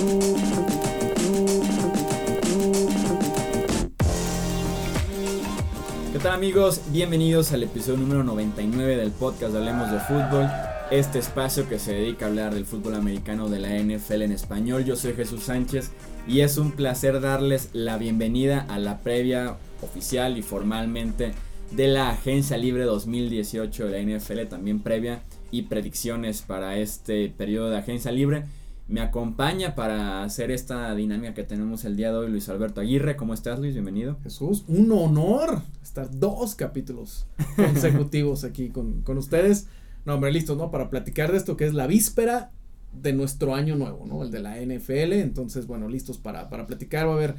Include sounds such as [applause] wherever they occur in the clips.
¿Qué tal amigos? Bienvenidos al episodio número 99 del podcast Hablemos de Fútbol, este espacio que se dedica a hablar del fútbol americano de la NFL en español. Yo soy Jesús Sánchez y es un placer darles la bienvenida a la previa oficial y formalmente de la Agencia Libre 2018 de la NFL, también previa y predicciones para este periodo de Agencia Libre. Me acompaña para hacer esta dinámica que tenemos el día de hoy Luis Alberto Aguirre. ¿Cómo estás Luis? Bienvenido. Jesús, un honor estar dos capítulos consecutivos aquí con, con ustedes. No, hombre, listos, ¿no? Para platicar de esto que es la víspera de nuestro año nuevo, ¿no? El de la NFL. Entonces, bueno, listos para, para platicar. Va a haber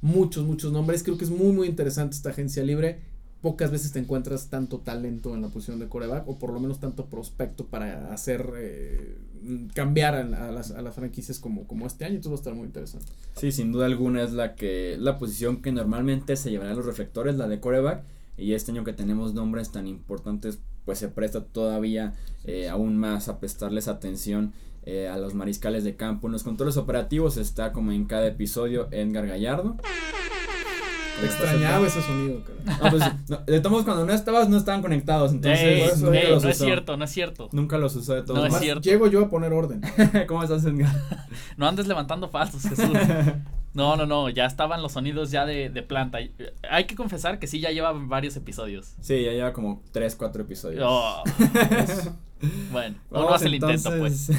muchos, muchos nombres. Creo que es muy, muy interesante esta agencia libre. Pocas veces te encuentras tanto talento en la posición de coreback o por lo menos tanto prospecto para hacer eh, cambiar a, las, a las franquicias como, como este año. Entonces va a estar muy interesante. Sí, sin duda alguna es la que la posición que normalmente se llevará a los reflectores, la de coreback. Y este año que tenemos nombres tan importantes, pues se presta todavía eh, aún más a prestarles atención eh, a los mariscales de campo. En los controles operativos está como en cada episodio Edgar Gallardo. Te extrañaba ese sonido, cara. No, pues, no, de todos modos, cuando no estabas, no estaban conectados. Entonces, Ey, por eso nunca ey, los no es cierto, no es cierto. Nunca los usó de todos No es modos. cierto. Llego yo a poner orden. [laughs] ¿Cómo estás, Edgar? [laughs] No andes levantando falsos, Jesús. [laughs] No, no, no, ya estaban los sonidos ya de, de planta. Hay que confesar que sí, ya lleva varios episodios. Sí, ya lleva como 3, 4 episodios. Oh. bueno, uno Vamos, hace el intento, pues.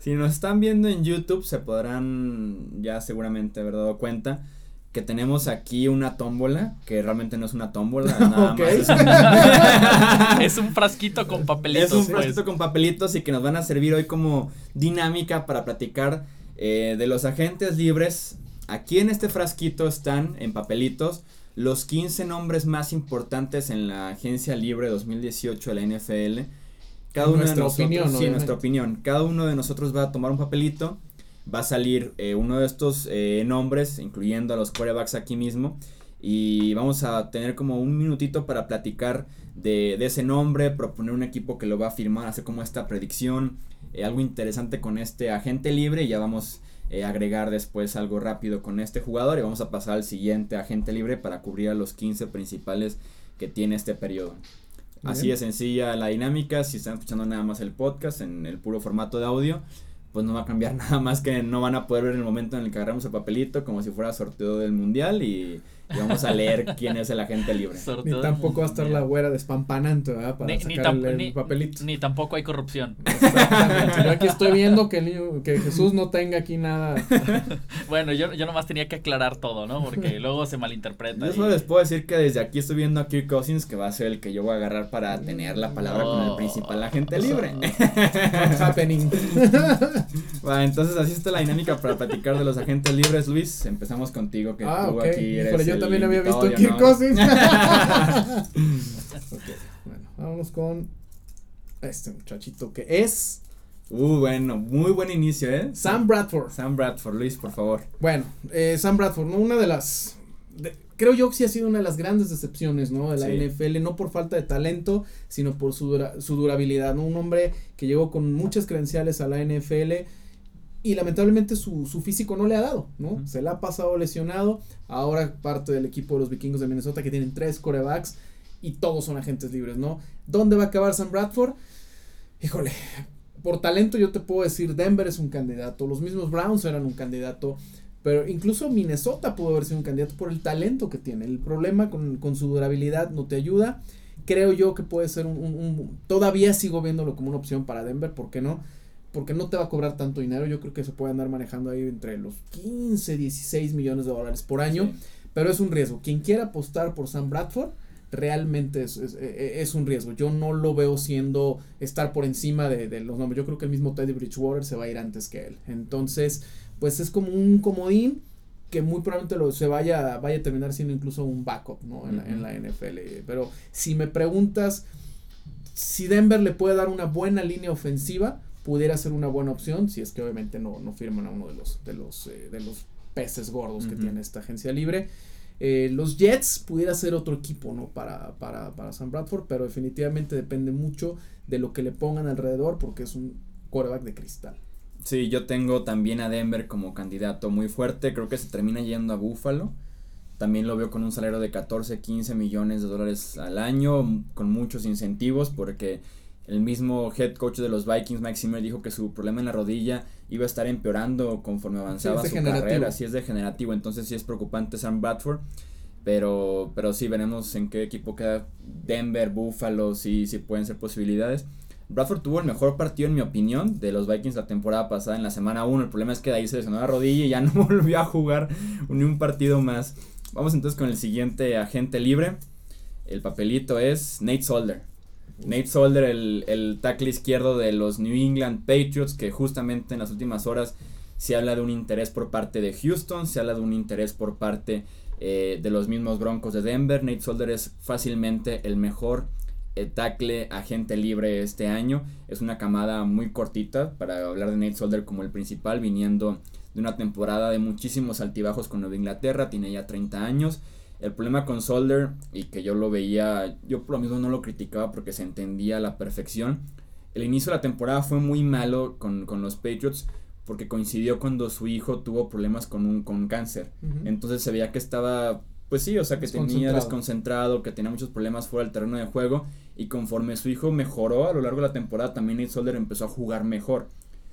si nos están viendo en YouTube, se podrán ya seguramente haber dado cuenta que tenemos aquí una tómbola, que realmente no es una tómbola, [laughs] nada más es un, [laughs] Es un frasquito con papelitos, es un pues. frasquito con papelitos y que nos van a servir hoy como dinámica para platicar eh, de los agentes libres. Aquí en este frasquito están en papelitos los 15 nombres más importantes en la agencia libre 2018 de la NFL. Cada En uno nuestra de nosotros, opinión, sí, nuestra opinión. Cada uno de nosotros va a tomar un papelito. Va a salir eh, uno de estos eh, nombres, incluyendo a los quarterbacks aquí mismo. Y vamos a tener como un minutito para platicar de, de ese nombre, proponer un equipo que lo va a firmar, hacer como esta predicción, eh, algo interesante con este agente libre y ya vamos a agregar después algo rápido con este jugador y vamos a pasar al siguiente agente libre para cubrir a los 15 principales que tiene este periodo. Muy Así bien. de sencilla la dinámica, si están escuchando nada más el podcast en el puro formato de audio, pues no va a cambiar [laughs] nada más que no van a poder ver el momento en el que agarramos el papelito como si fuera sorteo del mundial y, y vamos a leer quién es el agente libre. Ni tampoco va a estar la güera despampanante, ¿verdad? Para Ni, ni sacar tam- el, ni- papelito. ni tampoco hay corrupción. Exactamente. Yo aquí estoy viendo que, el niño- que [laughs] Jesús no tenga aquí nada. [laughs] Bueno, yo, yo nomás tenía que aclarar todo, ¿no? Porque luego se malinterpreta. Yo y- solo les puedo decir que desde aquí estoy viendo a Kirk Cousins que va a ser el que yo voy a agarrar para tener la palabra con el principal agente libre. Happening? [laughs] Va, entonces así está la dinámica para platicar de los agentes libres, Luis. Empezamos contigo que Ah, tú aquí eres Híjole, yo también había visto. Cousins. [laughs] Ok, bueno, vámonos con este muchachito que es Uh, bueno, muy buen inicio, ¿eh? Sam Bradford. Sam Bradford, Luis, por favor. Bueno, eh, Sam Bradford, ¿no? Una de las. de- creo yo que sí ha sido una de las grandes decepciones, ¿no? De la Sí. NFL, no por falta de talento, sino por su, dura- su durabilidad, ¿no? Un hombre que llegó con muchas credenciales a la NFL y lamentablemente su, su físico no le ha dado, ¿no? Se la ha pasado lesionado, ahora parte del equipo de los vikingos de Minnesota que tienen tres corebacks y todos son agentes libres, ¿no? ¿Dónde va a acabar Sam Bradford? Híjole, por talento yo te puedo decir, Denver es un candidato, los mismos Browns eran un candidato, pero incluso Minnesota pudo haber sido un candidato por el talento que tiene. El problema con, con su durabilidad no te ayuda. Creo yo que puede ser un, un- un- Todavía sigo viéndolo como una opción para Denver, ¿por qué no? Porque no te va a cobrar tanto dinero. Yo creo que se puede andar manejando ahí entre los 15, 16 millones de dólares por año. Sí. Pero es un riesgo. Quien quiera apostar por Sam Bradford, realmente es, es, e- es un riesgo. Yo no lo veo siendo estar por encima de, de los nombres. Yo creo que el mismo Teddy Bridgewater se va a ir antes que él. Entonces, pues es como un comodín que muy probablemente lo, se vaya, vaya a terminar siendo incluso un backup ¿no? en, la, en la NFL. Pero si me preguntas si Denver le puede dar una buena línea ofensiva, pudiera ser una buena opción, si es que obviamente no, no firman a uno de los, de los, eh, de los peces gordos que tiene esta agencia libre. Eh, los Jets pudiera ser otro equipo, ¿no? Para, para, para Sam Bradford, pero definitivamente depende mucho de lo que le pongan alrededor porque es un quarterback de cristal. Sí, yo tengo también a Denver como candidato muy fuerte. Creo que se termina yendo a Buffalo. También lo veo con un salario de 14, 15 millones de dólares al año, con muchos incentivos, porque el mismo head coach de los Vikings, Mike Zimmer, dijo que su problema en la rodilla iba a estar empeorando conforme avanzaba su carrera. Sí es degenerativo, entonces sí es preocupante Sam Bradford. Pero, pero sí, veremos en qué equipo queda Denver, Buffalo, si, si pueden ser posibilidades. Bradford tuvo el mejor partido, en mi opinión, de los Vikings la temporada pasada en la semana 1. El problema es que de ahí se lesionó la rodilla y ya [laughs] no volvió a jugar ni un partido más. Vamos entonces con el siguiente agente libre. El papelito es Nate Solder. Nate Solder, el, el tackle izquierdo de los New England Patriots, que justamente en las últimas horas se habla de un interés por parte de Houston, se habla de un interés por parte eh, de los mismos Broncos de Denver. Nate Solder es fácilmente el mejor eh, tackle agente libre este año. Es una camada muy cortita para hablar de Nate Solder como el principal, viniendo de una temporada de muchísimos altibajos con Nueva Inglaterra, tiene ya 30 años. El problema con Solder, y que yo lo veía, yo por lo mismo no lo criticaba porque se entendía a la perfección. El inicio de la temporada fue muy malo con, los Patriots porque coincidió cuando su hijo tuvo problemas con un con cáncer. Entonces se veía que estaba, pues sí, o sea, que tenía desconcentrado, que tenía muchos problemas fuera del terreno de juego. Y conforme su hijo mejoró a lo largo de la temporada, también Solder empezó a jugar mejor.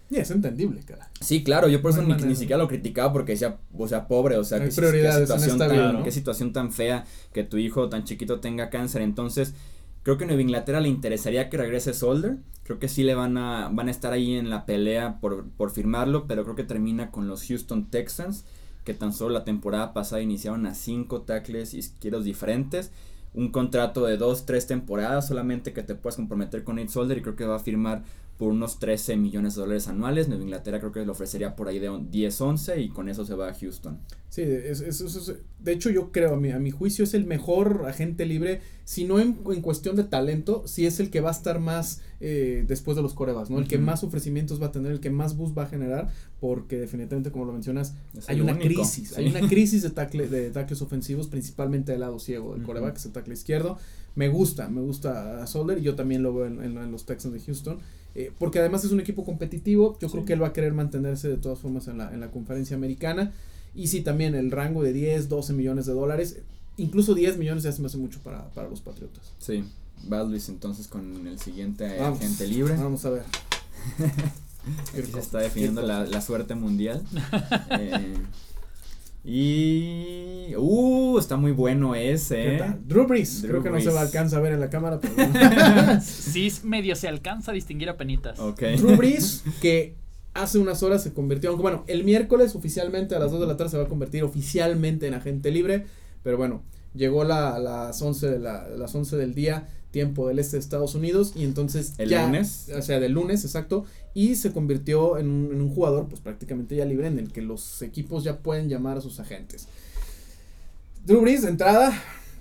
Y es entendible, cara. Sí, claro, yo por eso ni, siquiera lo criticaba porque decía, o sea, pobre, o sea, qué, situación tan, qué situación tan fea que tu hijo tan chiquito tenga cáncer. Entonces, creo que Nueva Inglaterra le interesaría que regrese Solder. Creo que sí le van a, van a estar ahí en la pelea por, por firmarlo, pero creo que termina con los Houston Texans, que tan solo la temporada pasada iniciaron a cinco tackles izquierdos diferentes un contrato de dos, tres temporadas solamente que te puedas comprometer con Nate Solder y creo que va a firmar por unos 13 millones de dólares anuales. Nueva Inglaterra creo que le ofrecería por ahí de 10, 11 y con eso se va a Houston. Sí, es, es, de hecho yo creo, a mi, a mi juicio es el mejor agente libre, si no en, en cuestión de talento, si es el que va a estar más eh, después de los corebas, ¿no? El que más ofrecimientos va a tener, el que más bus va a generar, porque definitivamente, como lo mencionas, hay una crisis, hay una crisis de, tackle, [laughs] de tackles ofensivos, principalmente del lado ciego del coreback, que es el tackle izquierdo. Me gusta, me gusta a Solder y yo también lo veo en, en los Texans de Houston. Eh, porque además es un equipo competitivo, yo creo que él va a querer mantenerse de todas formas en la, en la conferencia americana. Y sí, también el rango de 10, 12 millones de dólares, incluso 10 millones ya se me hace mucho para, para los Patriotas. Sí, va Luis entonces con el siguiente agente libre. Vamos a ver. [laughs] Aquí se está definiendo la, la, suerte mundial. [laughs] eh, y. Uh, está muy bueno ese. ¿eh? Drew Brees. Creo que no se va a alcanza a ver en la cámara, pero. [laughs] [laughs] sí, medio se alcanza a distinguir a penitas. Okay. Drew Brees, [laughs] que hace unas horas se convirtió. Aunque bueno, el miércoles oficialmente a las 2 de la tarde se va a convertir oficialmente en agente libre. Pero bueno, llegó la, las, 11 de la, las 11 del día tiempo del este de Estados Unidos y entonces el lunes o sea del lunes exacto y se convirtió en un, en un, jugador pues prácticamente ya libre en el que los equipos ya pueden llamar a sus agentes. Drew Brees de entrada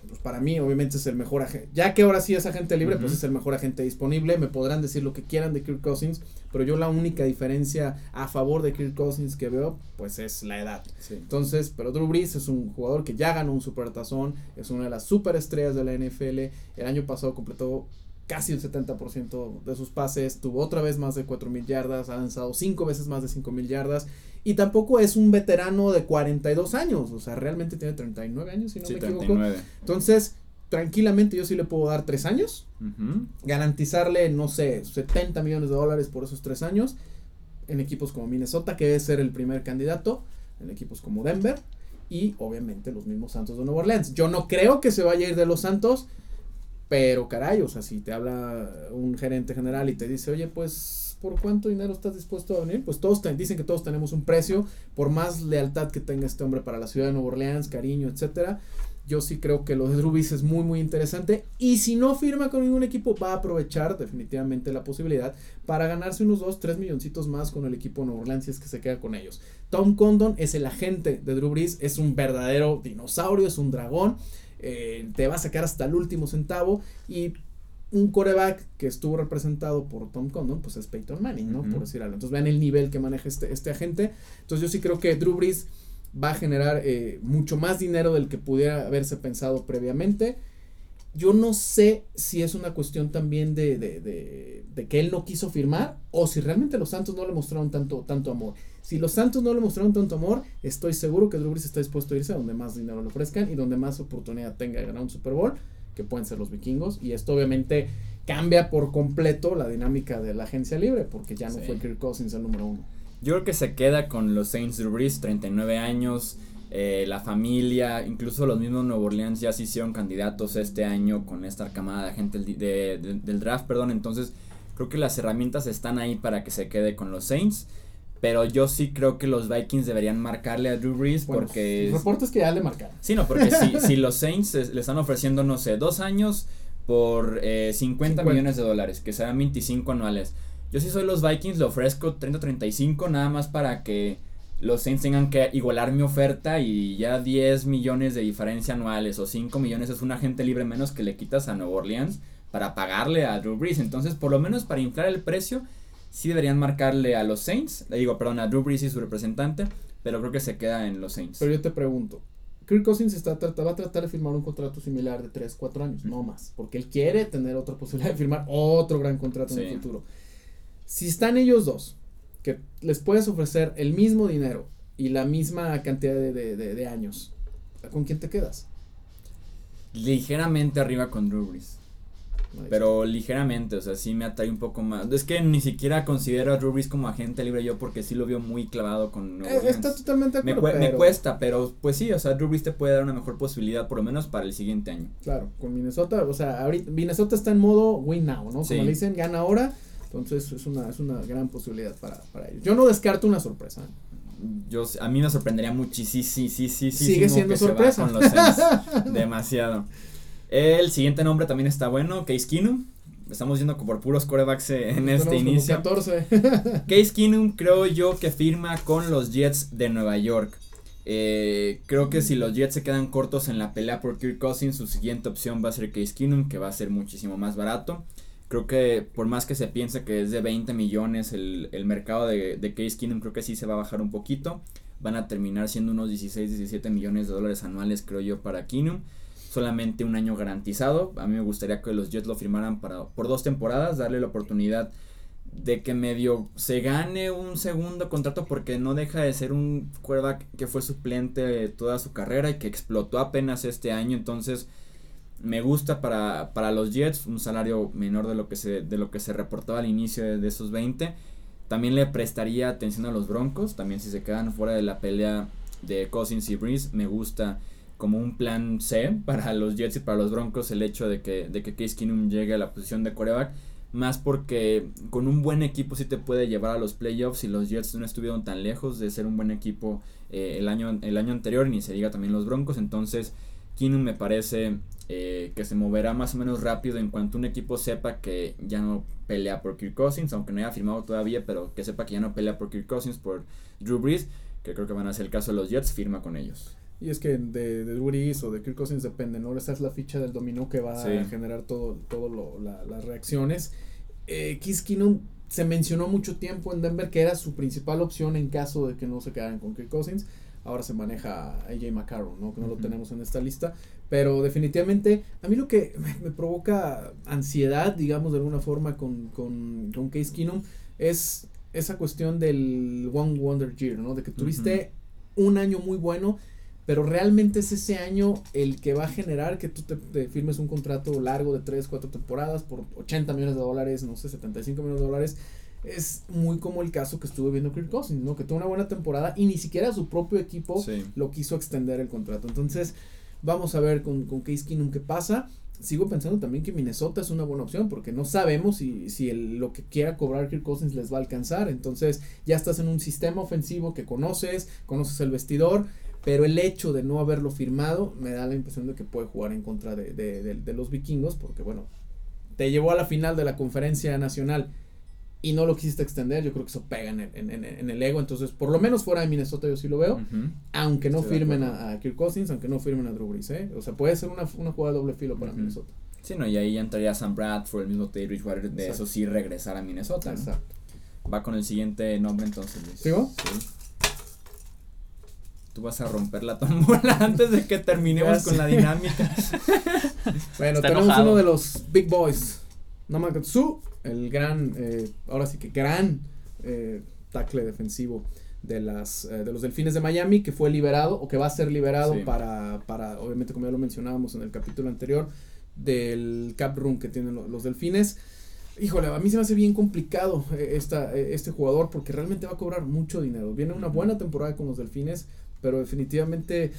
pues para mí obviamente es el mejor agente. Ya que ahora sí es agente libre, pues es el mejor agente disponible. Me podrán decir lo que quieran de Kirk Cousins, pero yo la única diferencia a favor de Kirk Cousins que veo, pues es la edad. Entonces, pero Drew Brees es un jugador que ya ganó un supertazón, es una de las superestrellas de la NFL. El año pasado completó casi el 70% de sus pases, tuvo otra vez más de 4.000 yardas, ha lanzado 5 veces más de 5.000 yardas y tampoco es un veterano de 42 años, o sea, realmente tiene 39 años, si no me equivoco. Entonces, tranquilamente yo sí le puedo dar 3 años, garantizarle, no sé, 70 millones de dólares por esos 3 años en equipos como Minnesota, que debe ser el primer candidato, en equipos como Denver y obviamente los mismos Santos de Nueva Orleans. Yo no creo que se vaya a ir de los Santos, pero caray, o sea, si te habla un gerente general y te dice, oye, pues por cuánto dinero estás dispuesto a venir, pues todos dicen que todos tenemos un precio, por más lealtad que tenga este hombre para la ciudad de Nueva Orleans, cariño, etcétera. Yo sí creo que lo de Rubis es muy muy interesante y si no firma con ningún equipo va a aprovechar definitivamente la posibilidad para ganarse unos 2, 3 milloncitos más con el equipo de Nueva Orleans si es que se queda con ellos. Tom Condon es el agente de Drew Brees, es un verdadero dinosaurio, es un dragón, eh, te va a sacar hasta el último centavo y un coreback que estuvo representado por Tom Condon, pues es Peyton Manning, ¿no? Por decir algo. Entonces vean el nivel que maneja este, este agente. Entonces yo sí creo que Drew Brees va a generar eh, mucho más dinero del que pudiera haberse pensado previamente. yo no sé si es una cuestión también de, de, de, de, que él no quiso firmar o si realmente los Santos no le mostraron tanto, tanto amor. Si los Santos no le mostraron tanto amor, estoy seguro que Drew Brees está dispuesto a irse a donde más dinero le ofrezcan y donde más oportunidad tenga de ganar un Super Bowl, que pueden ser los vikingos. Y esto obviamente cambia por completo la dinámica de la agencia libre, porque ya no Sí. fue Kirk Cousins el número uno. Yo creo que se queda con los Saints Drew Brees, 39 años, eh, la familia, incluso los mismos Nuevo Orleans ya se hicieron candidatos este año con esta camada de gente de- de- del draft, perdón, entonces creo que las herramientas están ahí para que se quede con los Saints, pero yo sí creo que los Vikings deberían marcarle a Drew Brees Bueno, porque... los reportes que ya le marcaron. Sí, no, porque si, [laughs] si los Saints le están ofreciendo, no sé, dos años por eh, 50, 50. millones de dólares, que serán 25 anuales. Yo si soy los Vikings le ofrezco 30-35 nada más para que los Saints tengan que igualar mi oferta y ya 10 millones de diferencia anuales o 5 millones es un agente libre menos que le quitas a Nueva Orleans para pagarle a Drew Brees. Entonces, por lo menos para inflar el precio, sí deberían marcarle a los Saints, le digo, perdón, a Drew Brees y su representante, pero creo que se queda en los Saints. Pero yo te pregunto, Kirk Cousins está, va a tratar de firmar un contrato similar de 3, 4 años, no más, porque él quiere tener otra posibilidad de firmar otro gran contrato en el futuro. Si están ellos dos, que les puedes ofrecer el mismo dinero y la misma cantidad de, de- de- de años, ¿con quién te quedas? Ligeramente arriba con Drew Brees. Pero ligeramente, o sea, sí me atrae un poco más. Es que ni siquiera considero a Drew Brees como agente libre yo porque sí lo veo muy clavado con Eh, Orleans. está totalmente me, me cuesta, pero pues sí, o sea, Drew Brees te puede dar una mejor posibilidad por lo menos para el siguiente año. Claro, con Minnesota, o sea, ahorita Minnesota está en modo win now, ¿no? Como Sí. le dicen, gana ahora. Entonces es una, es una gran posibilidad para, para ellos. Yo no descarto una sorpresa. Yo, a mí me sorprendería muchísimo, sí, sí, sí, sí, Sigue siendo que se va sorpresa. con los. [laughs] Demasiado. El siguiente nombre también está bueno, Case Keenum. Estamos yendo por puros corebacks en este inicio. 14. [laughs] Case Keenum creo yo que firma con los Jets de Nueva York. Eh, creo que si los Jets se quedan cortos en la pelea por Kirk Cousins, su siguiente opción va a ser Case Keenum, que va a ser muchísimo más barato. Creo que por más que se piense que es de 20 millones el, el mercado de, de Case Keenum, creo que sí se va a bajar un poquito. Van a terminar siendo unos 16, 17 millones de dólares anuales, creo yo, para Keenum. Solamente un año garantizado. A mí me gustaría que los Jets lo firmaran para, por dos temporadas, darle la oportunidad de que medio se gane un segundo contrato porque no deja de ser un quarterback que fue suplente toda su carrera y que explotó apenas este año, entonces me gusta para, para los Jets un salario menor de lo que se de lo que se reportaba al inicio de, de esos 20. También le prestaría atención a los Broncos, también si se quedan fuera de la pelea de Cousins y Breeze, me gusta como un plan C para los Jets y para los Broncos el hecho de que, de que Case Keenum llegue a la posición de coreback. Más porque con un buen equipo sí te puede llevar a los playoffs y los Jets no estuvieron tan lejos de ser un buen equipo eh, el, año, el año anterior, ni se diga también los Broncos. Entonces, Keenum me parece eh, que se moverá más o menos rápido en cuanto un equipo sepa que ya no pelea por Kirk Cousins, aunque no haya firmado todavía, pero que sepa que ya no pelea por Kirk Cousins, por Drew Brees, que creo que van a ser el caso de los Jets, firma con ellos. Y es que de, de Brees o de Kirk Cousins depende, ¿no? Esa es la ficha del dominó que va Sí. a generar todo, todo lo, la- las reacciones. Eh, Case Keenum se mencionó mucho tiempo en Denver que era su principal opción en caso de que no se quedaran con Kirk Cousins. Ahora se maneja AJ McCarron, ¿no? Que no lo tenemos en esta lista. Pero definitivamente, a mí lo que me, me provoca ansiedad, digamos, de alguna forma con, con, con Case Keenum es esa cuestión del One Wonder Year, ¿no? De que tuviste un año muy bueno, pero realmente es ese año el que va a generar que tú te, te firmes un contrato largo de 3, 4 temporadas por 80 millones de dólares, no sé, 75 millones de dólares. Es muy como el caso que estuve viendo Kirk Cousins, ¿no? Que tuvo una buena temporada y ni siquiera su propio equipo Sí. lo quiso extender el contrato. Entonces, vamos a ver con, con Case Keenum qué pasa. Sigo pensando también que Minnesota es una buena opción porque no sabemos si, si el- lo que quiera cobrar Kirk Cousins les va a alcanzar. Entonces, ya estás en un sistema ofensivo que conoces, conoces el vestidor, pero el hecho de no haberlo firmado me da la impresión de que puede jugar en contra de, de- de- de los vikingos porque, bueno, te llevó a la final de la conferencia nacional y no lo quisiste extender, yo creo que eso pega en el, en- en- en el ego. Entonces, por lo menos fuera de Minnesota yo sí lo veo aunque no Estoy firmen a, a Kirk Cousins, aunque no firmen a Drew Brees, ¿eh? O sea, puede ser una, una jugada de doble filo para. Minnesota. Sí, no, y ahí entraría Sam Bradford, el mismo Teddy Bridgewater, de Exacto. eso sí regresar a Minnesota. ¿no? Exacto. Va con el siguiente nombre entonces, Luis. ¿Sigo? Sí. Tú vas a romper la tombola [laughs] antes de que terminemos con la dinámica. [laughs] Bueno, Está tenemos enojado. uno de los big boys. Namakatsu, el gran, eh, ahora sí que gran eh, tackle defensivo de las eh, de los Delfines de Miami que fue liberado o que va a ser liberado Sí. para para obviamente como ya lo mencionábamos en el capítulo anterior del cap room que tienen lo- los Delfines. Híjole, a mí se me hace bien complicado eh, esta, eh, este jugador porque realmente va a cobrar mucho dinero. Viene una buena temporada con los Delfines, pero definitivamente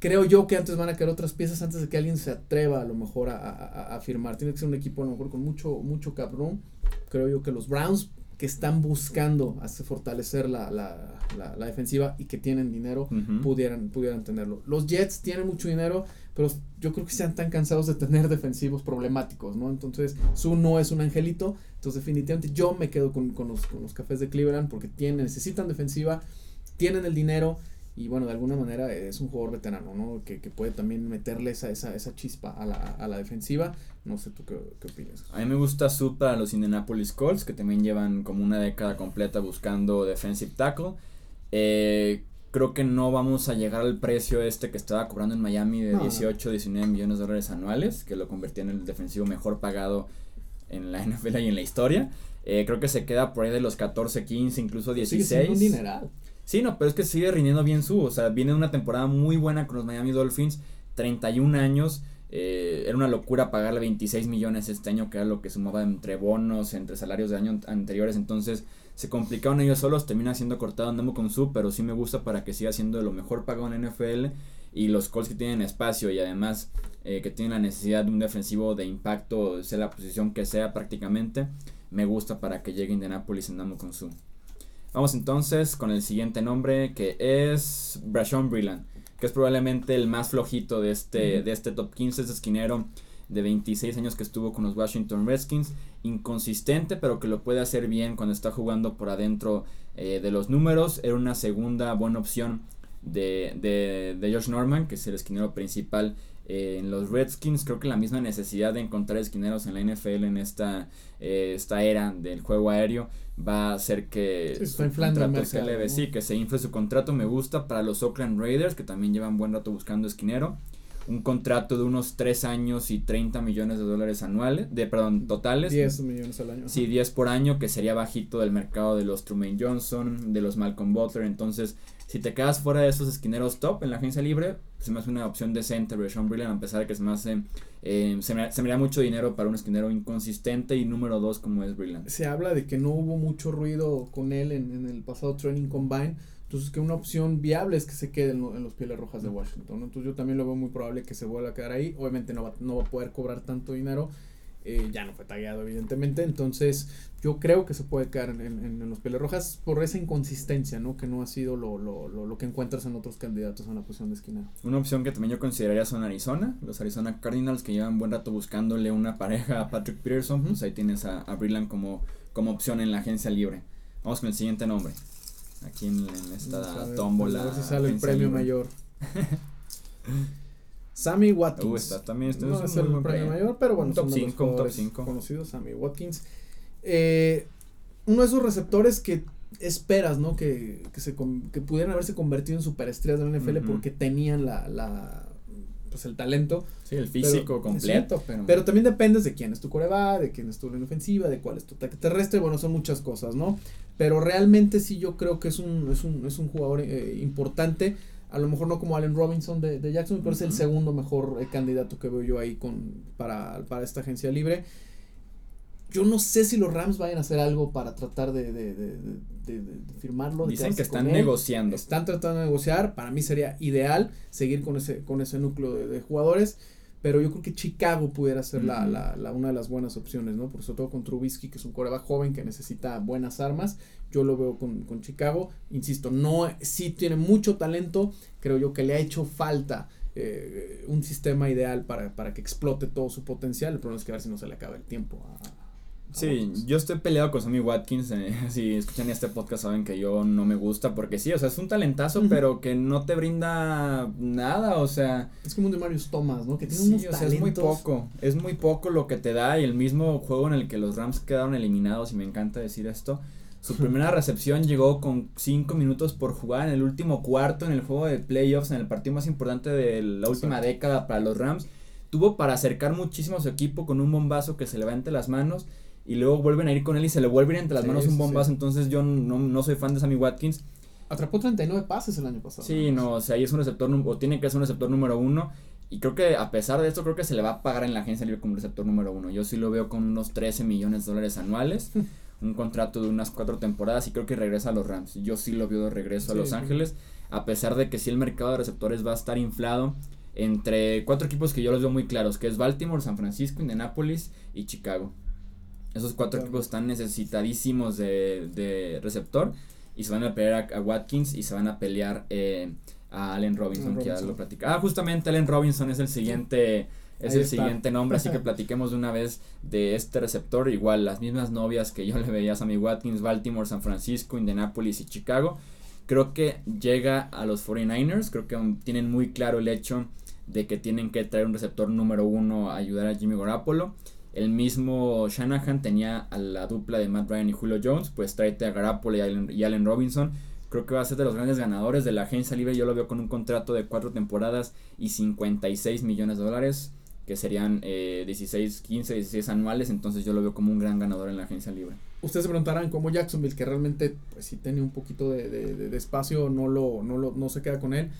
creo yo que antes van a caer otras piezas antes de que alguien se atreva a lo mejor a, a- a- firmar. Tiene que ser un equipo a lo mejor con mucho, mucho room. Creo yo que los Browns que están buscando hacer fortalecer la, la, la, la defensiva y que tienen dinero pudieran, pudieran tenerlo. Los Jets tienen mucho dinero, pero yo creo que sean tan cansados de tener defensivos problemáticos, ¿no? Entonces, su no es un angelito. Entonces, definitivamente yo me quedo con, con los, con los cafés de Cleveland porque tienen, necesitan defensiva, tienen el dinero y bueno, de alguna manera es un jugador veterano, ¿no? Que, que puede también meterle esa, esa, esa chispa a la, a la defensiva. No sé tú qué, qué opinas. A mí me gusta Sud para los Indianapolis Colts, que también llevan como una década completa buscando defensive tackle. Eh, creo que no vamos a llegar al precio este que estaba cobrando en Miami de No, no. 18, 19 millones de dólares anuales, que lo convertía en el defensivo mejor pagado en la [laughs] NFL y en la historia. Eh, creo que se queda por ahí de los 14, 15, incluso Sigue 16. siendo un dineral. Sí, no, pero es que sigue rindiendo bien su, o sea, viene una temporada muy buena con los Miami Dolphins, 31 años, eh, era una locura pagarle 26 millones este año, que era lo que sumaba entre bonos, entre salarios de años anteriores, entonces se complicaron ellos solos, termina siendo cortado andando con su, pero sí me gusta para que siga siendo de lo mejor pagado en NFL y los Colts que tienen espacio y además eh, que tienen la necesidad de un defensivo de impacto, sea la posición que sea prácticamente, me gusta para que llegue Indianapolis andando con su. Vamos entonces con el siguiente nombre que es Brashon Brilland, que es probablemente el más flojito de este, de este top 15, es esquinero de 26 años que estuvo con los Washington Redskins, inconsistente pero que lo puede hacer bien cuando está jugando por adentro eh, de los números, era una segunda buena opción de, de, de Josh Norman, que es el esquinero principal eh, en los Redskins, creo que la misma necesidad de encontrar esquineros en la NFL en esta, eh, esta era del juego aéreo va a hacer que Sí, su contrato se mercado, eleve, ¿no? sí, que se infle su contrato, me gusta para los Oakland Raiders, que también llevan buen rato buscando esquinero, un contrato de unos 3 años y 30 millones de dólares anuales, de perdón, totales. 10 millones al año. Sí, 10 por año, que sería bajito del mercado de los Truman Johnson, de los Malcolm Butler. Entonces, si te quedas fuera de esos esquineros top en la agencia libre, se me hace una opción decente Sean Brilliant, a pesar de que se me hace, eh, se, me, se me da mucho dinero para un esquinero inconsistente y número 2 como es Brilliant. se habla de que no hubo mucho ruido con él en, en el pasado training combine. Entonces que una opción viable es que se quede en, en los Pieles Rojas de Washington. ¿no? Entonces yo también lo veo muy probable que se vuelva a quedar ahí. Obviamente no va, no va a poder cobrar tanto dinero. eh, ya no fue tagueado evidentemente. Entonces yo creo que se puede quedar en, en- en los Pieles Rojas por esa inconsistencia, ¿no? Que no ha sido lo, lo, lo, lo que encuentras en otros candidatos a una posición de esquina. Una opción que también yo consideraría son Arizona, los Arizona Cardinals que llevan buen rato buscándole una pareja a Patrick Peterson, pues ahí tienes a, a como, como opción en la agencia libre. Vamos con el siguiente nombre. Aquí en, en esta ver, tómbola. A ver si sale el premio mayor. [laughs] Sammy Watkins. Uh, está también este no es es el premio premio. mayor, pero bueno, Un top son de los 5, un top jugadores 5. conocidos, Sammy Watkins. Eh, uno de esos receptores que esperas, ¿no? Que, que, se, que pudieran haberse convertido en superestrellas de la NFL Ujú. porque tenían la, la, pues el talento. Sí, el físico Pero- completo, pero, Pero también dependes de quién es tu coreback, de quién es tu línea ofensiva, de cuál es tu ataque terrestre, bueno, son muchas cosas, ¿no? Pero realmente sí yo creo que es un, es un, es un jugador eh, importante, a lo mejor no como Allen Robinson de, de Jackson, pero es el segundo mejor eh, candidato que veo yo ahí con, para, para esta agencia libre. Yo no sé si los Rams vayan a hacer algo para tratar de, de, de, de- de- de firmarlo. dicen que están negociando. Están tratando de negociar. Para mí sería ideal seguir con ese, con ese núcleo de, de jugadores. Pero yo creo que Chicago pudiera ser la, la, la- una de las buenas opciones, ¿no? Por sobre todo con Trubisky, que es un coreback joven que necesita buenas armas. Yo lo veo con, con Chicago. Insisto, no, sí tiene mucho talento. Creo yo que le ha hecho falta eh, un sistema ideal para, para que explote todo su potencial. El problema es que a ver si no se le acaba el tiempo a Sí, Watkins. yo estoy peleado con Sammy Watkins. eh, [laughs] si escuchan este podcast saben que yo no me gusta porque sí, o sea, es un talentazo, pero que no te brinda nada, o sea, Es como un de Marius Thomas, ¿no? Que tiene sí, unos o sea, es muy poco, es muy poco lo que te da y el mismo juego en el que los Rams quedaron eliminados y me encanta decir esto, Su primera recepción llegó con 5 minutos por jugar en el último cuarto en el juego de playoffs, en el partido más importante de la última década para los Rams. Tuvo para acercar muchísimo a su equipo con un bombazo que se le va entre las manos y luego vuelven a ir con él y se le vuelve a ir entre las Sí, manos un bombazo. sí. Entonces yo no, no soy fan de Sammy Watkins. Atrapó 39 pases el año pasado. Sí, no, o sea, ahí es un receptor, o tiene que ser un receptor número uno. Y creo que a pesar de esto, creo que se le va a pagar en la agencia libre como receptor número uno. Yo sí lo veo con unos 13 millones de dólares anuales, [laughs] un contrato de unas cuatro temporadas y creo que regresa a los Rams. Yo sí lo veo de regreso a Los. Ángeles, a pesar de que sí el mercado de receptores va a estar inflado entre cuatro equipos que yo los veo muy claros, que es Baltimore, San Francisco, Indianapolis y Chicago. Esos cuatro equipos están necesitadísimos de, de receptor y se van a pelear a, a Watkins y se van a pelear eh, a Allen Robinson, que ya lo platicaba. Ah, justamente Allen Robinson es el siguiente es Ahí el está. siguiente nombre, así que [laughs] platiquemos de una vez de este receptor. Igual, las mismas novias que yo [laughs] le veía a Sammy Watkins, Baltimore, San Francisco, Indianapolis y Chicago. Creo que llega a los 49ers, creo que tienen muy claro el hecho de que tienen que traer un receptor número uno a ayudar a Jimmy Garoppolo. El mismo Shanahan tenía a la dupla de Matt Ryan y Julio Jones, pues tráete a Garoppolo y Allen, y Allen Robinson. Creo que va a ser de los grandes ganadores de la agencia libre. Yo lo veo con un contrato de cuatro temporadas y 56 millones de dólares, que serían eh, 16, 15, 16 anuales. Entonces yo lo veo como un gran ganador en la agencia libre. Ustedes se preguntarán cómo Jacksonville, que realmente pues sí tiene un poquito de, de, de- de espacio, no lo, no lo, no se queda con él.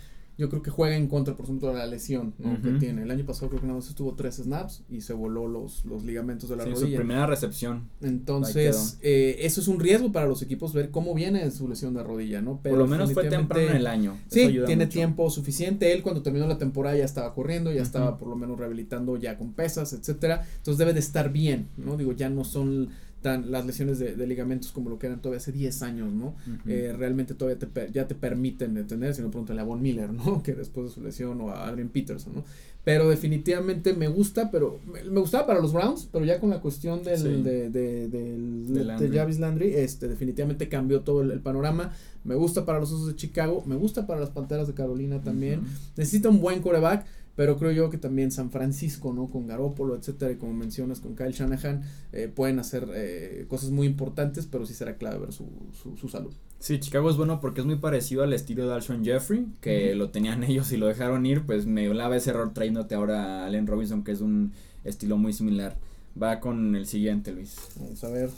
Yo creo que juega en contra, por ejemplo, de la lesión ¿no? que tiene. El año pasado creo que nada más estuvo tres snaps y se voló los, los ligamentos de la Sí, su rodilla. primera recepción. Entonces, eh, eso es un riesgo para los equipos ver cómo viene su lesión de rodilla, ¿no? Por lo menos fue temprano en el año. Sí, tiene mucho. tiempo suficiente. Él cuando terminó la temporada ya estaba corriendo, ya estaba por lo menos rehabilitando ya con pesas, etcétera. Entonces debe de estar bien, ¿no? Digo, ya no son tan las lesiones de, de ligamentos como lo que eran todavía hace 10 años, ¿no? Eh, realmente todavía te ya te permiten detener, si no pregúntale a Von Miller, ¿no? [laughs] Que después de su lesión o a Adrian Peterson, ¿no? Pero definitivamente me gusta, pero me, me gustaba para los Browns, pero ya con la cuestión del, Sí. de, de, del- De de Landry. Este, definitivamente cambió todo el, el panorama. Me gusta para los Osos de Chicago, me gusta para las Panteras de Carolina también. Ujú. Necesita un buen coreback, pero creo yo que también San Francisco, ¿no? Con Garópolo, etcétera, y como mencionas con Kyle Shanahan, eh, pueden hacer eh, cosas muy importantes, pero sí será clave ver su, su, su salud. Sí, Chicago es bueno porque es muy parecido al estilo de Alshon Jeffrey, que lo tenían [laughs] ellos y lo dejaron ir, pues me lava ese error trayéndote ahora a Allen Robinson, que es un estilo muy similar. Va con el siguiente, Luis. Vamos a ver.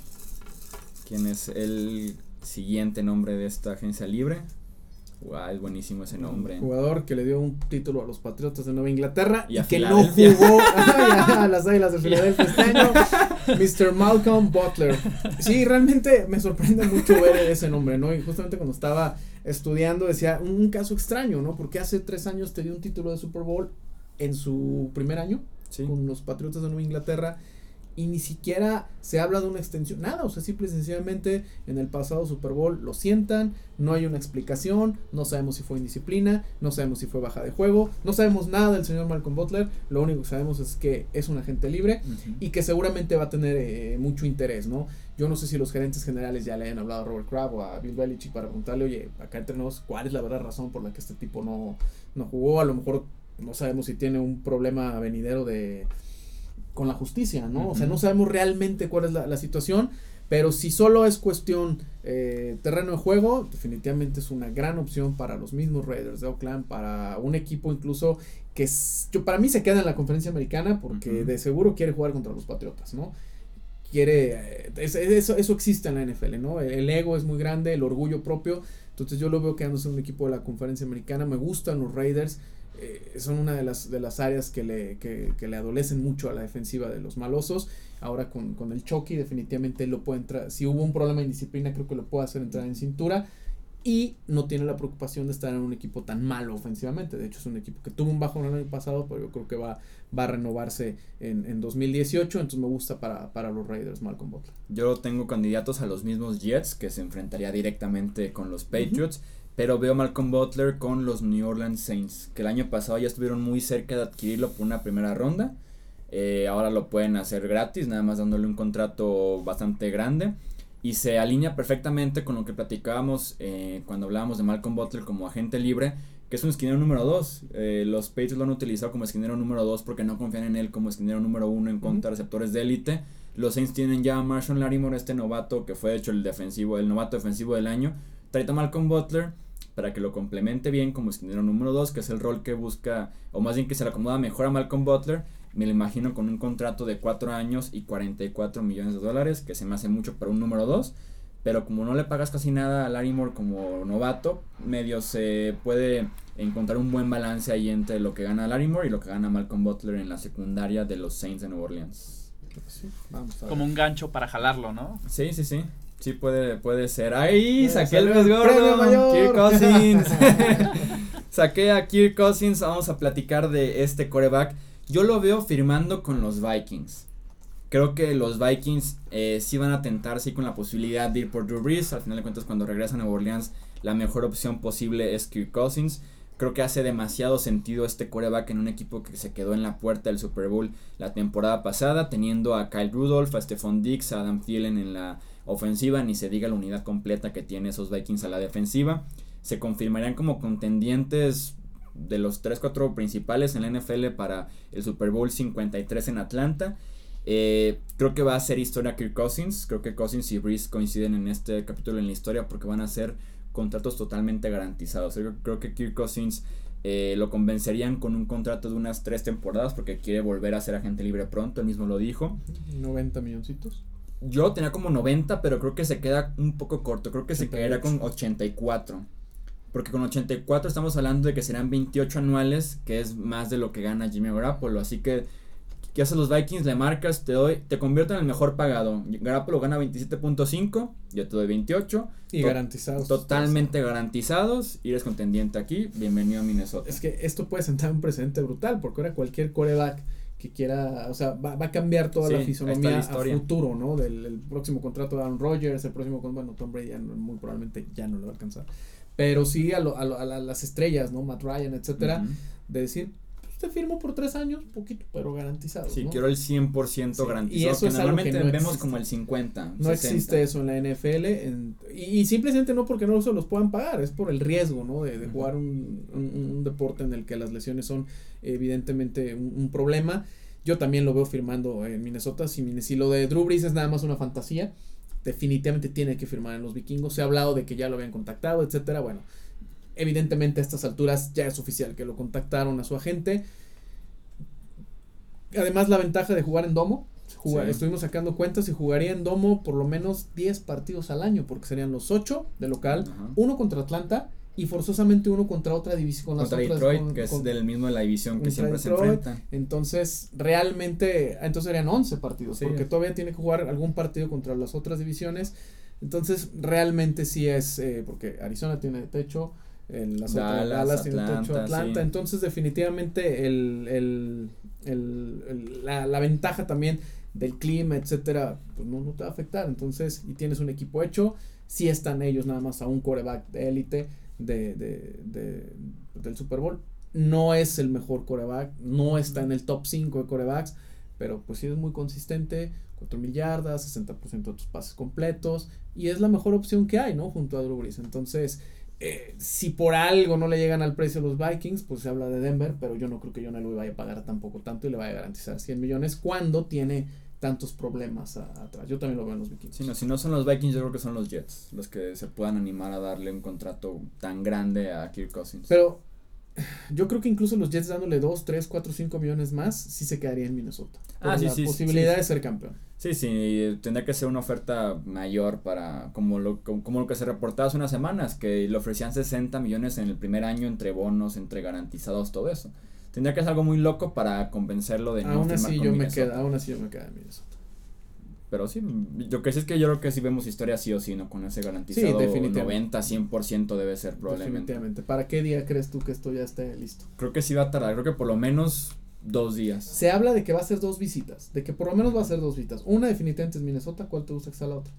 ¿Quién es el siguiente nombre de esta agencia libre? Guau, es buenísimo ese nombre. Un jugador que le dio un título a los Patriotas de Nueva Inglaterra Y que no jugó [laughs] [laughs] a las Águilas de Filadelfia este año. Mr. Malcolm Butler. Sí, realmente me sorprende mucho ver ese nombre, ¿no? Y justamente cuando estaba estudiando decía un, un caso extraño, ¿no? Porque hace tres años te dio un título de Super Bowl en su primer año Sí. con los Patriotas de Nueva Inglaterra y ni siquiera se habla de una extensión, nada, o sea, simple y sencillamente en el pasado Super Bowl lo sientan, no hay una explicación, no sabemos si fue indisciplina, no sabemos si fue baja de juego, no sabemos nada del señor Malcolm Butler, lo único que sabemos es que es un agente libre y que seguramente va a tener eh, mucho interés, ¿no? Yo no sé si los gerentes generales ya le hayan hablado a Robert Kraft o a Bill Belichick para preguntarle, oye, acá entre nos, ¿cuál es la verdadera razón por la que este tipo no, no jugó? A lo mejor no sabemos si tiene un problema venidero de con la justicia, ¿no? O sea, no sabemos realmente cuál es la, la situación, pero si solo es cuestión eh, terreno de juego, definitivamente es una gran opción para los mismos Raiders de Oakland, para un equipo incluso que es- yo, para mí se queda en la conferencia americana porque de seguro quiere jugar contra los Patriotas, ¿no? Quiere, eh, es- es- eso, eso existe en la NFL, ¿no? El, el ego es muy grande, el orgullo propio, entonces yo lo veo quedándose en un equipo de la conferencia americana, me gustan los Raiders, eh, son una de las, de las áreas que le, que, que le adolecen mucho a la defensiva de los malosos. Ahora con, con el Chucky definitivamente lo puede entrar. Si hubo un problema de indisciplina creo que lo puede hacer entrar en cintura. Y no tiene la preocupación de estar en un equipo tan malo ofensivamente. De hecho es un equipo que tuvo un bajo el año pasado, pero yo creo que va, va a renovarse en, en 2018. Entonces me gusta para, para los Raiders Malcolm Butler. Yo tengo candidatos a los mismos Jets, que se enfrentaría directamente con los Patriots. Pero veo a Malcolm Butler con los New Orleans Saints, que el año pasado ya estuvieron muy cerca de adquirirlo por una primera ronda. Eh, ahora lo pueden hacer gratis, nada más dándole un contrato bastante grande. Y se alinea perfectamente con lo que platicábamos eh, cuando hablábamos de Malcolm Butler como agente libre, que es un esquinero número 2. los Patriots lo han utilizado como esquinero número 2 porque no confían en él como esquinero número 1 en contra de receptores de élite. Los Saints tienen ya a Marshall Larimore, este novato que fue hecho el defensivo, el novato defensivo del año. Trae a Malcolm Butler para que lo complemente bien como esquinero número 2, que es el rol que busca, o más bien que se le acomoda mejor a Malcolm Butler. Me lo imagino con un contrato de 4 años y 44 millones de dólares, que se me hace mucho para un número 2. Pero como no le pagas casi nada a Larimore como novato, medio se puede encontrar un buen balance ahí entre lo que gana Larimore y lo que gana Malcolm Butler en la secundaria de los Saints de Nueva Orleans. Como un gancho para jalarlo, ¿no? Sí, sí, sí. Sí puede, puede ser. ¡Ay! Saqué el más gordo. Kirk Cousins. [laughs] [laughs] saqué a Kirk Cousins. Vamos a platicar de este coreback. Yo lo veo firmando con los Vikings. Creo que los Vikings eh, sí van a tentar, sí, con la posibilidad de ir por Drew Brees. Al final de cuentas, cuando regresan a Nueva Orleans, la mejor opción posible es Kirk Cousins. Creo que hace demasiado sentido este coreback en un equipo que se quedó en la puerta del Super Bowl la temporada pasada, teniendo a Kyle Rudolph, a Stephon Dix, a Adam Thielen en la ofensiva, ni se diga la unidad completa que tiene esos Vikings a la defensiva. Se confirmarían como contendientes de los 3-4 principales en la NFL para el Super Bowl 53 en Atlanta. Eh, creo que va a ser historia Kirk Cousins. Creo que Cousins y Breeze coinciden en este capítulo en la historia porque van a ser contratos totalmente garantizados. creo que Kirk Cousins eh, lo convencerían con un contrato de unas tres temporadas porque quiere volver a ser agente libre pronto, él mismo lo dijo. 90 milloncitos. Yo tenía como 90, pero creo que se queda un poco corto, creo que se quedaría con 84. Porque con 84 estamos hablando de que serán 28 anuales, que es más de lo que gana Jimmy Garoppolo, así que ¿Qué hacen los Vikings? Le marcas, te doy, te convierto en el mejor pagado. Garoppolo gana 27.5, yo te doy 28. Y garantizados. Totalmente garantizados. Y eres contendiente aquí. Bienvenido a Minnesota. Es que esto puede sentar un precedente brutal, porque ahora cualquier coreback que quiera, o sea, va, a cambiar toda la fisonomía a futuro, ¿no? Del próximo contrato de Aaron Rodgers, el próximo, bueno, Tom Brady muy probablemente ya no lo va a alcanzar. Pero sí a, lo, a, a, las estrellas, ¿no? Matt Ryan, etcétera, de decir, te firmo por tres años, poquito, pero garantizado. Sí, quiero el 100% garantizado. Y eso es normalmente que no vemos como el 50. No existe eso en la NFL. y, simplemente no porque no se los puedan pagar, es por el riesgo, ¿no? De, jugar un, deporte en el que las lesiones son evidentemente un, problema. Yo también lo veo firmando en Minnesota. Si, si lo de Drew Brees es nada más una fantasía, definitivamente tiene que firmar en los vikingos. Se ha hablado de que ya lo habían contactado, etcétera. Bueno, Evidentemente a estas alturas ya es oficial que lo contactaron a su agente. Además la ventaja de jugar en domo. Estuvimos sacando cuentas y jugaría en domo por lo menos 10 partidos al año, porque serían los 8 de local, uno contra Atlanta y forzosamente uno contra otra división. contra Detroit, que es del mismo de la división que siempre se enfrentan. Entonces, realmente, entonces serían 11 partidos, porque todavía tiene que jugar algún partido contra las otras divisiones. Entonces, realmente sí es, eh, porque Arizona tiene techo, en las Dallas, Atlanta, Atlanta. Entonces, definitivamente, el, la, ventaja también del clima, etcétera, pues no, te va a afectar. Entonces, y tienes un equipo hecho, si están ellos nada más a un coreback de élite de, de, del Super Bowl. No es el mejor coreback, no está en el top 5 de corebacks, pero pues sí es muy consistente, 4 mil yardas, 60% de tus pases completos, y es la mejor opción que hay, ¿no? Junto a Drew Brees. Entonces, eh, si por algo no le llegan al precio los Vikings, pues se habla de Denver, pero yo no creo que John Elway vaya a pagar tampoco tanto y le vaya a garantizar 100 millones cuando tiene tantos problemas atrás. Yo también lo veo en los Vikings. no, si no son los Vikings, yo creo que son los Jets los que se puedan animar a darle un contrato tan grande a Kirk Cousins. Pero yo creo que incluso los Jets dándole 2, 3, 4, 5 millones más, sí se quedaría en Minnesota. ah, sí, la posibilidad de ser campeón. Sí, sí, tendría que ser una oferta mayor para, como lo, como, lo que se reportaba hace unas semanas, que le ofrecían 60 millones en el primer año entre bonos, entre garantizados, todo eso. Tendría que ser algo muy loco para convencerlo de aún no así yo me queda, Aún así yo me quedo en Minnesota. Pero sí, yo que sé es que yo creo que si vemos historia sí o sí, ¿no? Con ese garantizado sí, 90, 100% debe ser probablemente. Definitivamente. ¿Para qué día crees tú que esto ya esté listo? Creo que sí va a tardar, creo que por lo menos Dos días. Se habla de que va a ser dos visitas, de que por lo menos va a ser dos visitas. Una definitivamente es Minnesota, ¿cuál te gusta que sea la otra?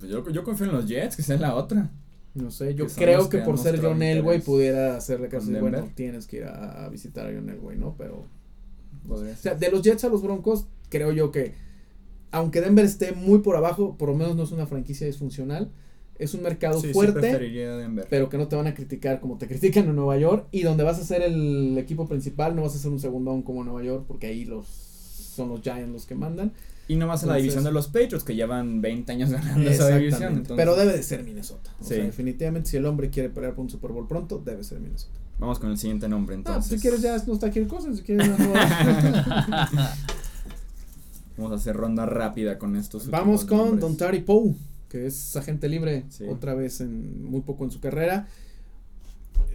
Pues yo, yo confío en los Jets, que sea la otra. No sé, yo creo que, por ser John Elway pudiera hacerle caso. Bueno, tienes que ir a, visitar a John Elway, ¿no? Pero... O sea, de los Jets a los Broncos, creo yo que aunque Denver esté muy por abajo, por lo menos no es una franquicia disfuncional es un mercado fuerte, pero que no te van a criticar como te critican en Nueva York y donde vas a ser el equipo principal, no vas a ser un segundón como Nueva York, porque ahí los son los Giants los que mandan. Y nomás en la división de los Patriots, que llevan 20 años ganando esa división. Entonces... Pero debe de ser Minnesota. O sea, definitivamente, si el hombre quiere pelear por un Super Bowl pronto, debe ser Minnesota. Vamos con el siguiente nombre entonces. Ah, si quieres ya no está aquí cosa, si quieres Vamos a hacer ronda rápida con estos. Vamos con Don Tari Poe, que es agente libre otra vez en muy poco en su carrera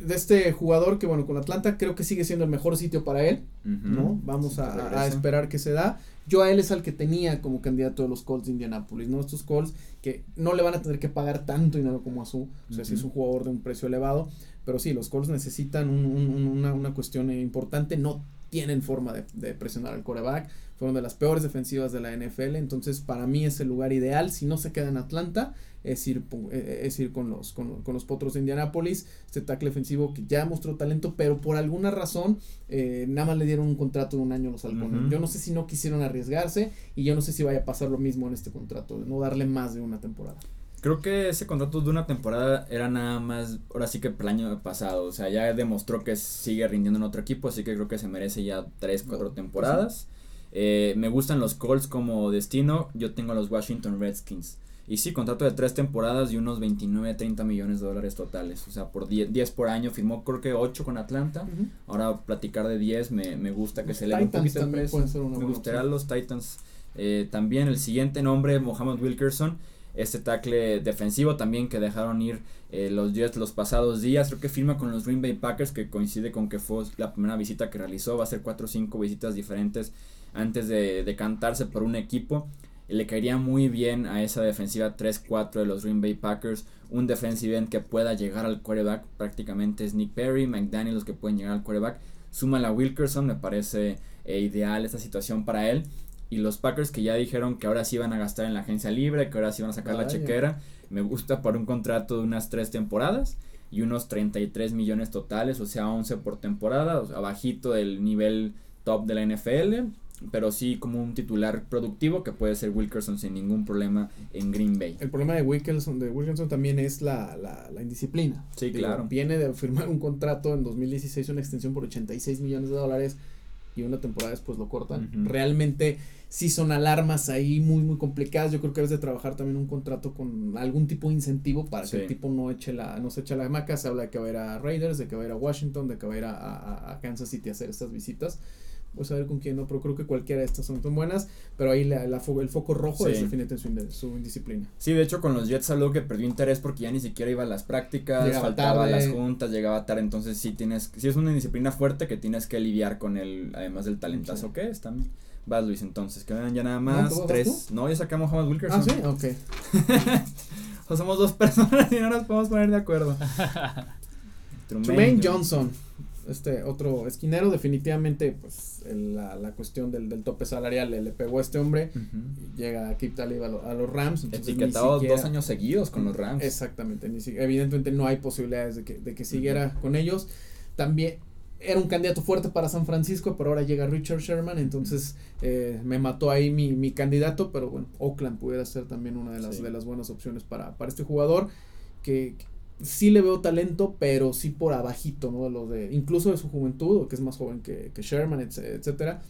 de este jugador que bueno con Atlanta creo que sigue siendo el mejor sitio para él, ¿no? Vamos a, esperar que se da. Yo a él es al que tenía como candidato de los Colts de Indianapolis, ¿no? Estos Colts que no le van a tener que pagar tanto dinero como a su, o sea, si es un jugador de un precio elevado, pero sí, los Colts necesitan una, una, cuestión importante, no tienen forma de, de presionar al coreback, fueron de las peores defensivas de la NFL, entonces para mí es el lugar ideal, si no se queda en Atlanta, es ir, eh, eh, es ir con, los, con, los potros de Indianapolis, este tackle defensivo que ya mostró talento, pero por alguna razón eh, nada más le dieron un contrato de un año a los halcones. Yo no sé si no quisieron arriesgarse y yo no sé si vaya a pasar lo mismo en este contrato, de no darle más de una temporada. Creo que ese contrato de una temporada era nada más, ahora sí que el año pasado, o sea, ya demostró que sigue rindiendo en otro equipo, así que creo que se merece ya tres, cuatro temporadas. Eh, me gustan los Colts como destino. Yo tengo a los Washington Redskins. Y sí, contrato de tres temporadas y unos 29, 30 millones de dólares totales. O sea, por 10, por año. Firmó creo que 8 con Atlanta. Ahora platicar de 10 me, me gusta que se le un poquito el precio. Me gustaría los Titans. Eh, también el siguiente nombre, Mohamed Wilkerson. Este tackle defensivo también que dejaron ir eh, los días, los pasados días. Creo que firma con los Green Bay Packers, que coincide con que fue la primera visita que realizó. Va a ser 4 o 5 visitas diferentes antes de, de cantarse por un equipo. Le caería muy bien a esa defensiva 3-4 de los Green Bay Packers. Un defensive end que pueda llegar al quarterback. Prácticamente es Nick Perry, McDaniel los que pueden llegar al quarterback. Suma a Wilkerson, me parece eh, ideal esta situación para él. Y los Packers que ya dijeron que ahora sí van a gastar en la agencia libre, que ahora sí van a sacar la chequera. Me gusta por un contrato de unas tres temporadas y unos 33 millones totales, o sea, 11 por temporada, o sea, abajito del nivel top de la NFL pero sí como un titular productivo que puede ser Wilkerson sin ningún problema en Green Bay. El problema de Wilkerson, de Wilkerson también es la, la, la indisciplina. Sí, claro. Viene de firmar un contrato en 2016, una extensión por 86 millones de dólares y una temporada después lo cortan. Realmente sí son alarmas ahí muy, muy complicadas. Yo creo que debes de trabajar también un contrato con algún tipo de incentivo para que el tipo no eche la, no se eche la maca. Se habla de que va a ir a Raiders, de que va a ir a Washington, de que va a ir a, a, a Kansas City a hacer estas visitas pues a ver con quién no, pero creo que cualquiera de estas son, buenas, pero ahí la, la el foco rojo es definitivamente su, indisciplina. Sí, de hecho con los Jets algo que perdió interés porque ya ni siquiera iba a las prácticas, faltaba a las juntas, llegaba tarde, entonces sí tienes, sí es una indisciplina fuerte que tienes que lidiar con el, además del talentazo que es también. Vas Luis entonces, que vean ya nada más, tres, no, ya sacamos a Thomas Wilkerson. Ah, sí, ok. [laughs] o somos dos personas y no nos podemos poner de acuerdo. [laughs] Trumaine Johnson este otro esquinero, definitivamente, pues la, la, cuestión del, del, tope salarial le, le, pegó a este hombre. Llega a Kip Talib a, los Rams. Etiquetado dos años seguidos con los Rams. Exactamente, evidentemente no hay posibilidades de que, de que siguiera con ellos. También era un candidato fuerte para San Francisco, pero ahora llega Richard Sherman, entonces eh, me mató ahí mi, mi, candidato, pero bueno, Oakland pudiera ser también una de las, de las buenas opciones para, para este jugador, que, sí le veo talento, pero sí por abajito, ¿no? De lo de, incluso de su juventud, que es más joven que, que Sherman, etcétera.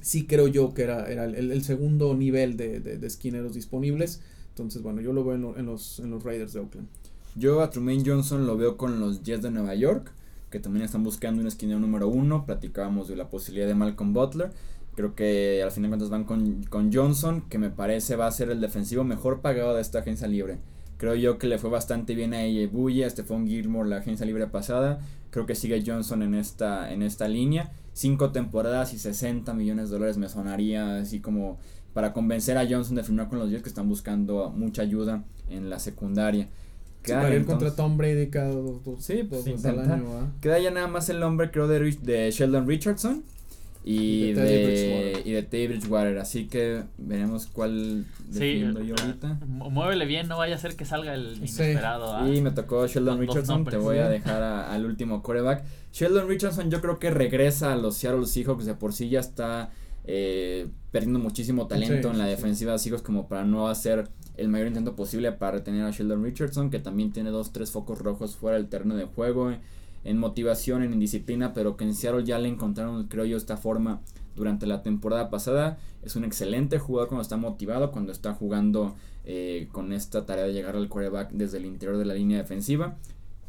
Sí creo yo que era, era el, segundo nivel de, de, esquineros disponibles. Entonces, bueno, yo lo veo en, los, en los Raiders de Oakland. Yo a Trumaine Johnson lo veo con los Jets de Nueva York, que también están buscando un esquinero número uno. Platicábamos de la posibilidad de Malcolm Butler. Creo que al fin de cuentas van con, con Johnson, que me parece va a ser el defensivo mejor pagado de esta agencia libre. Creo yo que le fue bastante bien a Buye, a Stephon Gilmore la agencia libre pasada. Creo que sigue Johnson en esta, en esta línea. Cinco temporadas y 60 millones de dólares me sonaría así como para convencer a Johnson de firmar con los Jets que están buscando mucha ayuda en la secundaria. Queda sí, contra Tom Brady cada dos, sí, pues, Queda ya nada más el nombre creo de, de Sheldon Richardson y, de, y de Teddy Bridgewater. Así que veremos cuál defiendo yo ahorita. Muévele bien, no vaya a ser que salga el inesperado. ¿ah? Y me tocó Sheldon Richardson. Te voy a dejar al último coreback. Sheldon Richardson, yo creo que regresa a los Seattle Seahawks. De por sí ya está eh, perdiendo muchísimo talento en la defensiva de Seahawks, como para no hacer el mayor intento posible para retener a Sheldon Richardson, que también tiene dos, tres focos rojos fuera del terreno de juego en motivación, en indisciplina, pero que en Seattle ya le encontraron, creo yo, esta forma durante la temporada pasada. Es un excelente jugador cuando está motivado, cuando está jugando eh, con esta tarea de llegar al quarterback desde el interior de la línea defensiva.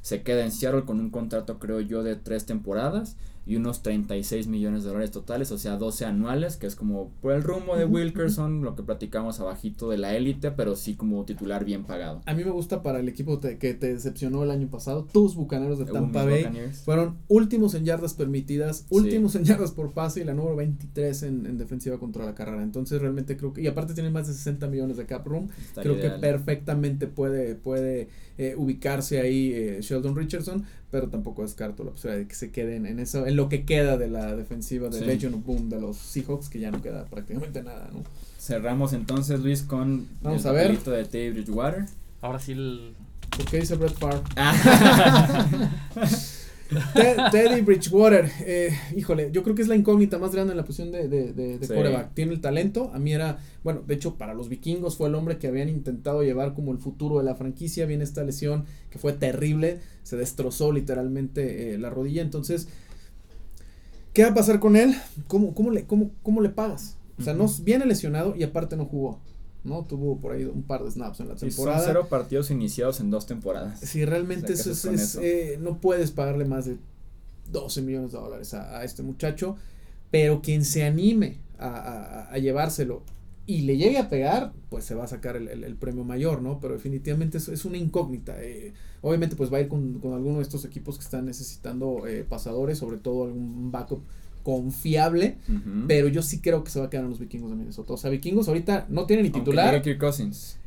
Se queda en Seattle con un contrato, creo yo, de tres temporadas y unos 36 millones de dólares totales, o sea, 12 anuales, que es como por el rumbo de Wilkerson, lo que platicamos abajito de la élite, pero sí como titular bien pagado. A mí me gusta para el equipo que te decepcionó el año pasado, tus bucaneros de Tampa Bay fueron últimos en yardas permitidas, últimos en yardas por pase y la número 23 en, en, defensiva contra la carrera. Entonces realmente creo que, y aparte tiene más de 60 millones de cap room, creo que perfectamente puede, puede eh, ubicarse ahí eh, Sheldon Richardson, pero tampoco descarto la posibilidad de que se queden en eso, en lo que queda de la defensiva de Legion of Boom de los Seahawks, que ya no queda prácticamente nada, ¿no? Cerramos entonces, Luis, con Vamos a ver. de Teddy Bridgewater. Ahora sí el... ¿Por qué dice Brett Favre? [laughs] Teddy Bridgewater, eh, híjole, yo creo que es la incógnita más grande en la posición de, de, de, quarterback. Tiene el talento, a mí era, bueno, de hecho para los vikingos fue el hombre que habían intentado llevar como el futuro de la franquicia, viene esta lesión que fue terrible, se destrozó literalmente eh, la rodilla, entonces, ¿qué va a pasar con él? ¿Cómo, cómo, le, cómo, cómo le pagas? O sea, no, viene lesionado y aparte no jugó. ¿No? Tuvo por ahí un par de snaps en la temporada. son cero partidos iniciados en dos temporadas. Sí, realmente eso es, eh, no puedes pagarle más de 12 millones de dólares a, este muchacho, pero quien se anime a, llevárselo y le llegue a pegar, pues se va a sacar el, premio mayor, ¿no? Pero definitivamente es, es una incógnita. Eh, obviamente pues va a ir con, con alguno de estos equipos que están necesitando eh, pasadores, sobre todo algún backup confiable, pero yo sí creo que se va a quedar en los vikingos de Minnesota. O sea, vikingos ahorita no tienen ni titular. Cousins.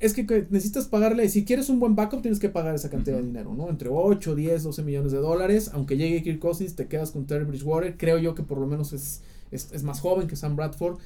Es que necesitas pagarle, si quieres un buen backup, tienes que pagar esa cantidad de dinero, ¿no? Entre 8, 10, 12 millones de dólares. Aunque llegue Kirk Cousins, te quedas con Terry Bridgewater. Creo yo que por lo menos es, es, más joven que Sam Bradford.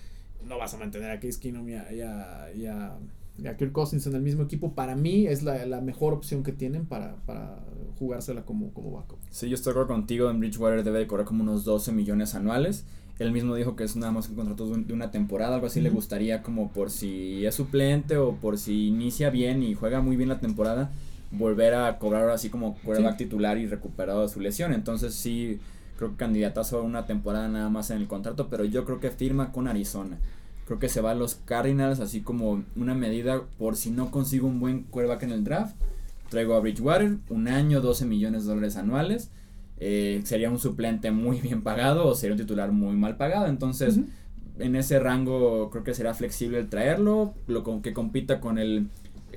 No vas a mantener a Case Keenum y a, a Kirk Cousins en el mismo equipo, para mí es la, la mejor opción que tienen para, para jugársela como, como backup. Sí, yo estoy de acuerdo contigo, en Bridgewater debe de cobrar como unos 12 millones anuales. Él mismo dijo que es nada más un contrato de una temporada, algo así le gustaría como por si es suplente o por si inicia bien y juega muy bien la temporada, volver a cobrar así como quarterback titular y recuperado de su lesión. Entonces sí, creo que candidatazo a una temporada nada más en el contrato, pero yo creo que firma con Arizona. Creo que se va a los Cardinals así como una medida por si no consigo un buen quarterback en el draft. Traigo a Bridgewater, un año, 12 millones de dólares anuales. Eh, sería un suplente muy [laughs] bien pagado o sería un titular muy mal pagado. Entonces, en ese rango creo que será flexible el traerlo, lo con, que compita con el,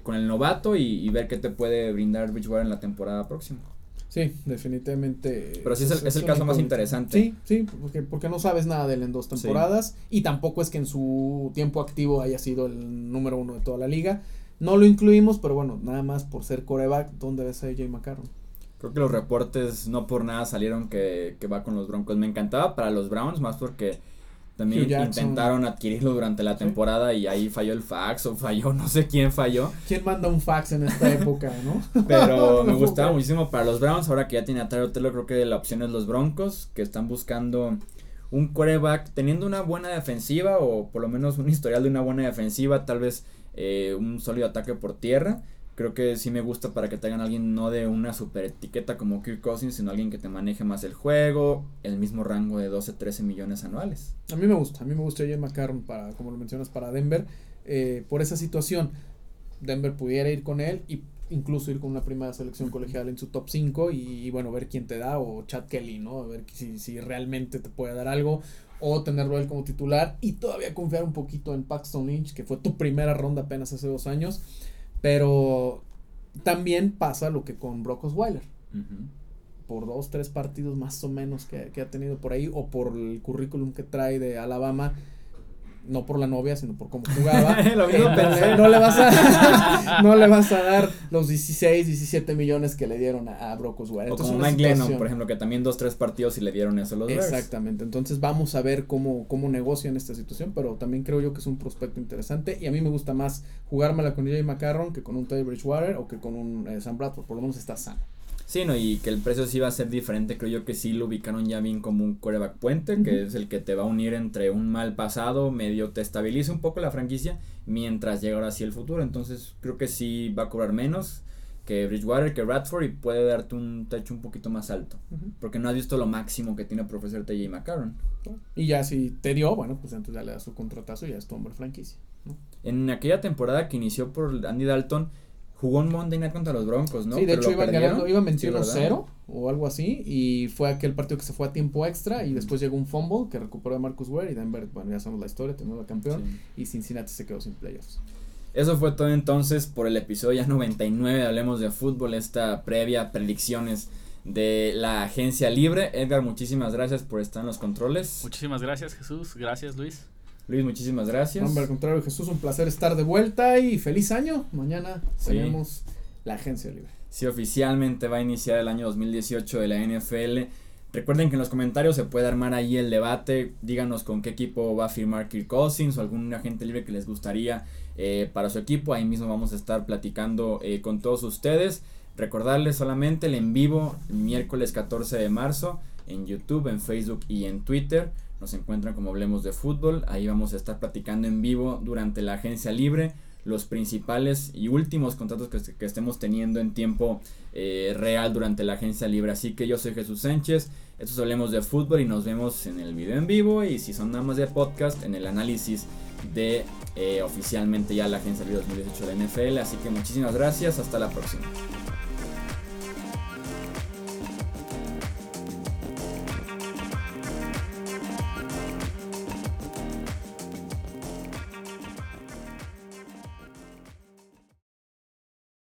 con el novato y, y ver qué te puede brindar Bridgewater en la temporada próxima. Sí, definitivamente. Pero sí es, el, caso más interesante. Sí, sí, porque, porque no sabes nada de él en dos temporadas y tampoco es que en su tiempo activo haya sido el número uno de toda la liga. No lo incluimos, pero bueno, nada más por ser coreback, ¿dónde ves a AJ McCarron? Creo que los reportes no por nada salieron que, que va con los Broncos. Me encantaba para los Browns, más porque también intentaron adquirirlo durante la temporada y ahí falló el fax o falló, [laughs] no sé quién falló. ¿Quién manda un fax en esta época, no? [laughs] Pero [laughs] me gustaba muchísimo para los Browns. Ahora que ya tiene a Tyler Taylor, creo que la opción es los Broncos, que están buscando un quarterback teniendo una buena defensiva o por lo menos un historial de una buena defensiva, tal vez eh, un sólido ataque por tierra creo que sí me gusta para que tengan alguien no de una super etiqueta como Kirk Cousins, sino alguien que te maneje más el juego, el mismo rango de 12, 13 millones anuales. A mí me gusta, a mí me gusta Jay McCarron para, como lo mencionas, para Denver, eh, por esa situación. Denver pudiera ir con él y incluso ir con una primera selección colegial en su top 5 y, bueno, ver quién te da o Chad Kelly, ¿no? A ver si, si realmente te puede dar algo o tenerlo él como titular y todavía confiar un poquito en Paxton Lynch, que fue tu primera ronda apenas hace dos años. Pero también pasa lo que con Brock Osweiler. Por dos, tres partidos más o menos que, que, ha tenido por ahí, o por el currículum que trae de Alabama, no por la novia, sino por cómo [laughs] jugaba. no, le vas a, [laughs] no le vas a dar los 16, 17 millones que le dieron a, a Brock Osweiler. O como Mike Lennon, por ejemplo, que también dos, tres partidos y le dieron eso a los Exactamente. Entonces vamos a ver cómo, cómo negocian esta situación, pero también creo yo que es un prospecto interesante y a mí me gusta más jugármela con Jay McCarron que con un Teddy Bridgewater o que con un eh, Sam Bradford, por lo menos está sano. Sí, no, y que el precio sí va a ser diferente, creo yo que sí lo ubicaron ya bien como un quarterback puente, que es el que te va a unir entre un mal pasado, medio te estabiliza un poco la franquicia, mientras llega ahora sí el futuro, entonces creo que sí va a cobrar menos, que Bridgewater, que Radford y puede darte un techo un poquito más alto. Porque no has visto lo máximo que tiene por ofrecer TJ McCarron. Y ya si te dio, bueno, pues entonces ya le das su contratazo y ya es tu hombre franquicia. En aquella temporada que inició por Andy Dalton, jugó un Monday Night contra los Broncos, ¿no? Sí, de hecho iban ganando, iban 21-0 o algo así y fue aquel partido que se fue a tiempo extra y después llegó un fumble que recuperó a Marcus Ware y Denver, bueno, ya sabemos la historia, tenemos la campeón y Cincinnati se quedó sin playoffs. Eso fue todo entonces por el episodio ya 99 de Hablemos de Fútbol, esta previa predicciones de la agencia libre. Edgar, muchísimas gracias por estar en los controles. Muchísimas gracias Jesús, gracias Luis. Luis, muchísimas gracias. Hombre, al contrario, Jesús, un placer estar de vuelta y feliz año. Mañana tenemos la agencia libre. Sí, oficialmente va a iniciar el año 2018 de la NFL. Recuerden que en los comentarios se puede armar ahí el debate. Díganos con qué equipo va a firmar Kirk Cousins o algún agente libre que les gustaría eh, para su equipo. Ahí mismo vamos a estar platicando eh, con todos ustedes. Recordarles solamente el en vivo el miércoles 14 de marzo en YouTube, en Facebook y en Twitter. Nos encuentran como Hablemos de Fútbol. Ahí vamos a estar platicando en vivo durante la agencia libre los principales y últimos contratos que, estemos teniendo en tiempo eh, real durante la agencia libre. Así que yo soy Jesús Sánchez, estos hablemos de fútbol y nos vemos en el video en vivo y si son nada más de podcast en el análisis de eh, oficialmente ya la agencia libre 2018 de NFL. Así que muchísimas gracias, hasta la próxima.